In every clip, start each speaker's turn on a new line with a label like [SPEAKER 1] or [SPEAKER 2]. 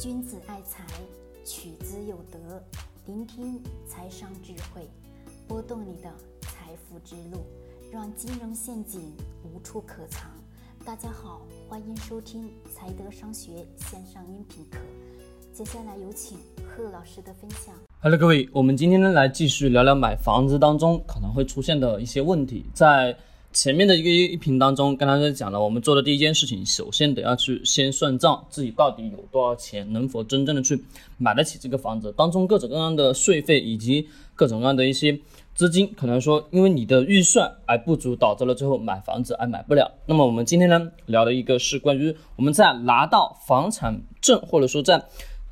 [SPEAKER 1] 君子爱财，取之有德。聆听财商智慧，拨动你的财富之路，让金融陷阱无处可藏。大家好，欢迎收听财德商学线上音频课。接下来有请贺老师的分享。
[SPEAKER 2] Hello，各位，我们今天呢来继续聊聊买房子当中可能会出现的一些问题。在前面的一个音频当中，跟大家讲了，我们做的第一件事情，首先得要去先算账，自己到底有多少钱，能否真正的去买得起这个房子？当中各种各样的税费以及各种各样的一些资金，可能说因为你的预算而不足，导致了最后买房子而买不了。那么我们今天呢聊的一个是关于我们在拿到房产证，或者说在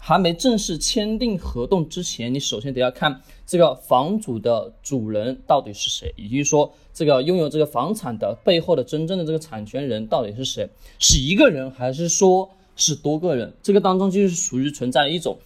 [SPEAKER 2] 还没正式签订合同之前，你首先得要看这个房主的主人到底是谁，以及说这个拥有这个房产的背后的真正的这个产权人到底是谁，是一个人还是说是多个人？这个当中就是属于存在一种，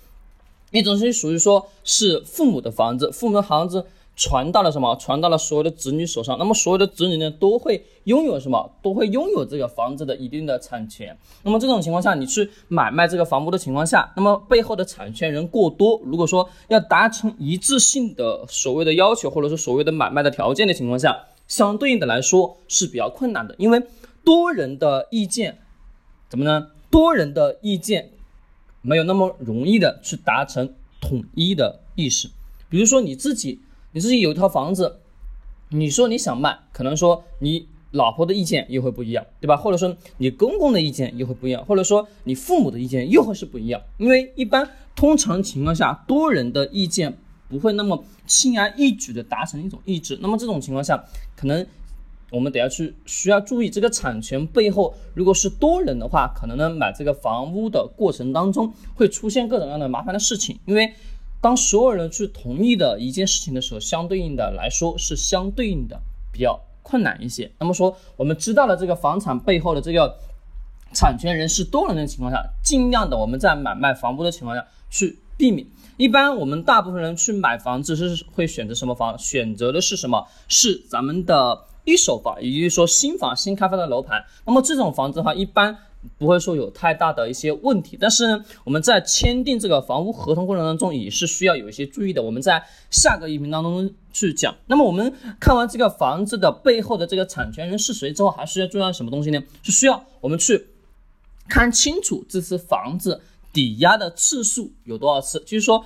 [SPEAKER 2] 一种是属于说是父母的房子，父母的房子。传到了什么？传到了所有的子女手上。那么所有的子女呢，都会拥有什么？都会拥有这个房子的一定的产权。那么这种情况下，你去买卖这个房屋的情况下，那么背后的产权人过多，如果说要达成一致性的所谓的要求，或者说所谓的买卖的条件的情况下，相对应的来说是比较困难的，因为多人的意见怎么呢？多人的意见没有那么容易的去达成统一的意识。比如说你自己。你自己有一套房子，你说你想卖，可能说你老婆的意见又会不一样，对吧？或者说你公公的意见又会不一样，或者说你父母的意见又会是不一样。因为一般通常情况下，多人的意见不会那么轻而易举的达成一种一致。那么这种情况下，可能我们得要去需要注意这个产权背后，如果是多人的话，可能呢买这个房屋的过程当中会出现各种各样的麻烦的事情，因为。当所有人去同意的一件事情的时候，相对应的来说是相对应的比较困难一些。那么说，我们知道了这个房产背后的这个产权人是多人的情况下，尽量的我们在买卖房屋的情况下去避免。一般我们大部分人去买房子是会选择什么房？选择的是什么？是咱们的一手房，也就是说新房、新开发的楼盘。那么这种房子的话，一般。不会说有太大的一些问题，但是呢，我们在签订这个房屋合同过程当中也是需要有一些注意的。我们在下个音频当中去讲。那么我们看完这个房子的背后的这个产权人是谁之后，还需要注意到什么东西呢？是需要我们去看清楚这次房子抵押的次数有多少次，就是说，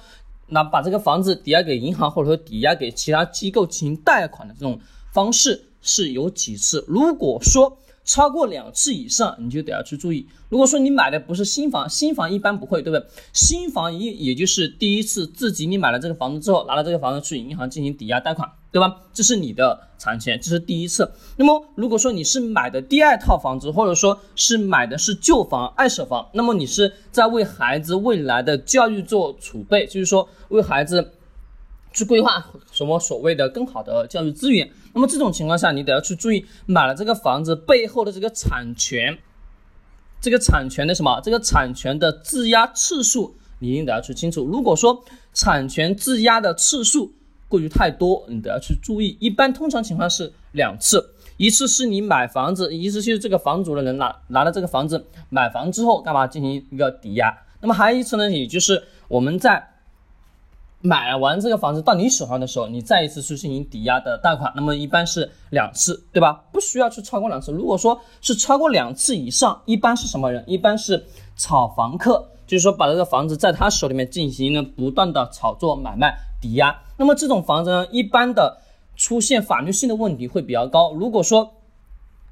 [SPEAKER 2] 那把这个房子抵押给银行或者说抵押给其他机构进行贷款的这种方式是有几次？如果说超过两次以上，你就得要去注意。如果说你买的不是新房，新房一般不会，对不对？新房也也就是第一次自己你买了这个房子之后，拿了这个房子去银行进行抵押贷款，对吧？这是你的产权，这是第一次。那么如果说你是买的第二套房子，或者说是买的是旧房、二手房，那么你是在为孩子未来的教育做储备，就是说为孩子。去规划什么所谓的更好的教育资源，那么这种情况下，你得要去注意买了这个房子背后的这个产权，这个产权的什么？这个产权的质押次数，你一定得要去清楚。如果说产权质押的次数过于太多，你得要去注意。一般通常情况是两次，一次是你买房子，一次就是这个房主的人拿拿了这个房子买房之后干嘛进行一个抵押，那么还有一次呢，也就是我们在。买完这个房子到你手上的时候，你再一次去进行抵押的贷款，那么一般是两次，对吧？不需要去超过两次。如果说是超过两次以上，一般是什么人？一般是炒房客，就是说把这个房子在他手里面进行了不断的炒作、买卖、抵押。那么这种房子呢，一般的出现法律性的问题会比较高。如果说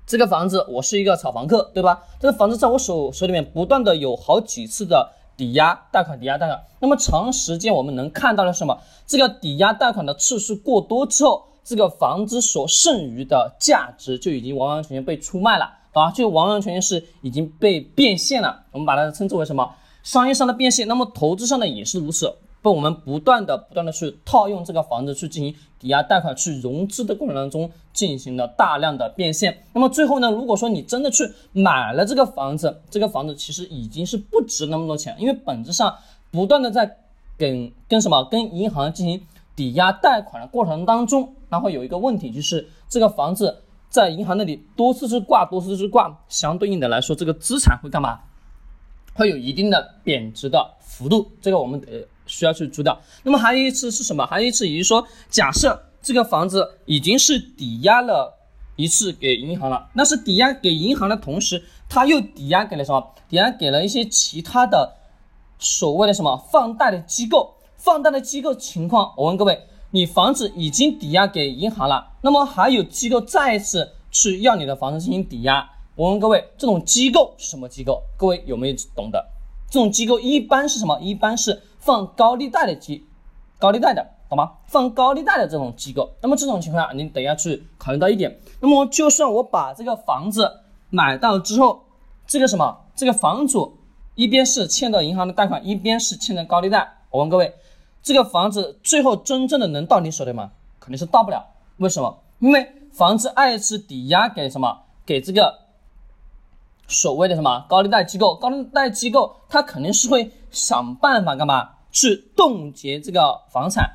[SPEAKER 2] 这个房子我是一个炒房客，对吧？这个房子在我手手里面不断的有好几次的。抵押贷款，抵押贷款。那么长时间我们能看到的是什么？这个抵押贷款的次数过多之后，这个房子所剩余的价值就已经完完全全被出卖了，啊，就完完全全是已经被变现了。我们把它称之为什么？商业上的变现。那么投资上的也是如此。被我们不断的、不断的去套用这个房子去进行抵押贷款、去融资的过程当中，进行了大量的变现。那么最后呢，如果说你真的去买了这个房子，这个房子其实已经是不值那么多钱，因为本质上不断的在跟跟什么跟银行进行抵押贷款的过程当中，那会有一个问题，就是这个房子在银行那里多次去挂，多次去挂，相对应的来说，这个资产会干嘛？会有一定的贬值的幅度，这个我们得需要去租掉。那么还有一次是什么？还有一次也就是说，假设这个房子已经是抵押了一次给银行了，那是抵押给银行的同时，他又抵押给了什么？抵押给了一些其他的所谓的什么放贷的机构。放贷的机构情况，我问各位，你房子已经抵押给银行了，那么还有机构再一次去要你的房子进行抵押？我问各位，这种机构是什么机构？各位有没有懂的？这种机构一般是什么？一般是放高利贷的机，高利贷的，懂吗？放高利贷的这种机构。那么这种情况下，你等下去考虑到一点。那么就算我把这个房子买到之后，这个什么？这个房主一边是欠的银行的贷款，一边是欠的高利贷。我问各位，这个房子最后真正的能到你手里吗？肯定是到不了。为什么？因为房子二次抵押给什么？给这个。所谓的什么高利贷机构，高利贷机构它肯定是会想办法干嘛去冻结这个房产，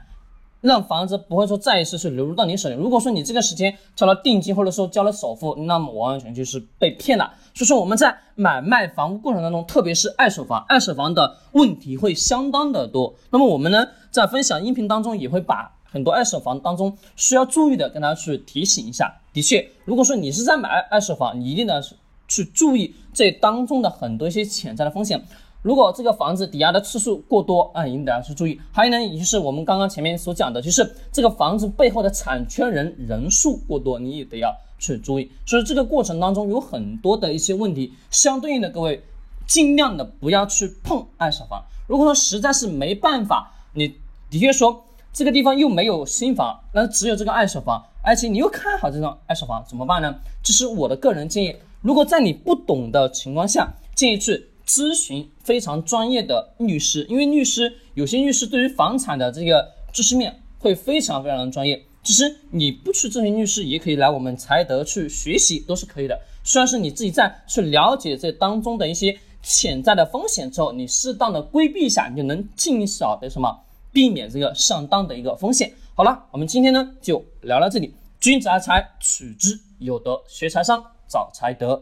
[SPEAKER 2] 让房子不会说再一次是流入到你手里。如果说你这个时间交了定金或者说交了首付，那么完完全就是被骗了。所以说我们在买卖房屋过程当中，特别是二手房，二手房的问题会相当的多。那么我们呢在分享音频当中也会把很多二手房当中需要注意的跟大家去提醒一下。的确，如果说你是在买二二手房，你一定呢是。去注意这当中的很多一些潜在的风险。如果这个房子抵押的次数过多啊，一定得要去注意。还有呢，也就是我们刚刚前面所讲的，就是这个房子背后的产权人人数过多，你也得要去注意。所以这个过程当中有很多的一些问题，相对应的各位尽量的不要去碰二手房。如果说实在是没办法，你的确说这个地方又没有新房，那只有这个二手房，而且你又看好这种二手房，怎么办呢？这是我的个人建议。如果在你不懂的情况下，建议去咨询非常专业的律师，因为律师有些律师对于房产的这个知识面会非常非常的专业。其实你不去咨询律师，也可以来我们财德去学习，都是可以的。虽然是你自己在去了解这当中的一些潜在的风险之后，你适当的规避一下，你就能尽少的什么避免这个上当的一个风险。好了，我们今天呢就聊到这里。君子爱财，取之有德，学财商。找财德。